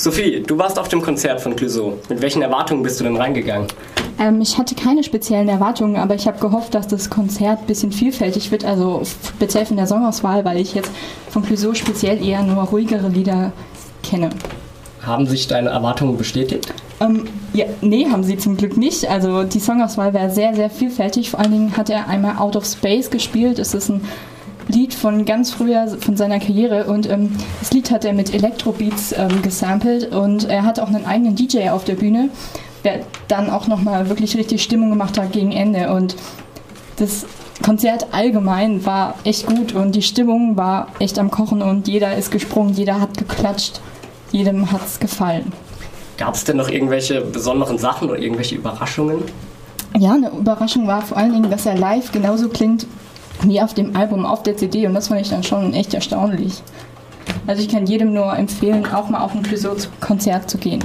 Sophie, du warst auf dem Konzert von Clouseau. Mit welchen Erwartungen bist du denn reingegangen? Ähm, ich hatte keine speziellen Erwartungen, aber ich habe gehofft, dass das Konzert ein bisschen vielfältig wird, also speziell von der Songauswahl, weil ich jetzt von Clouseau speziell eher nur ruhigere Lieder kenne. Haben sich deine Erwartungen bestätigt? Ähm, ja, nee, haben sie zum Glück nicht. Also die Songauswahl war sehr, sehr vielfältig. Vor allen Dingen hat er einmal Out of Space gespielt. Es ist ein Lied von ganz früher von seiner Karriere und ähm, das Lied hat er mit Electrobeats ähm, gesampelt und er hat auch einen eigenen DJ auf der Bühne, der dann auch nochmal wirklich richtig Stimmung gemacht hat gegen Ende und das Konzert allgemein war echt gut und die Stimmung war echt am Kochen und jeder ist gesprungen, jeder hat geklatscht, jedem hat es gefallen. Gab es denn noch irgendwelche besonderen Sachen oder irgendwelche Überraschungen? Ja, eine Überraschung war vor allen Dingen, dass er live genauso klingt wie auf dem Album, auf der CD und das fand ich dann schon echt erstaunlich. Also ich kann jedem nur empfehlen, auch mal auf ein Clouseau-Konzert zu gehen.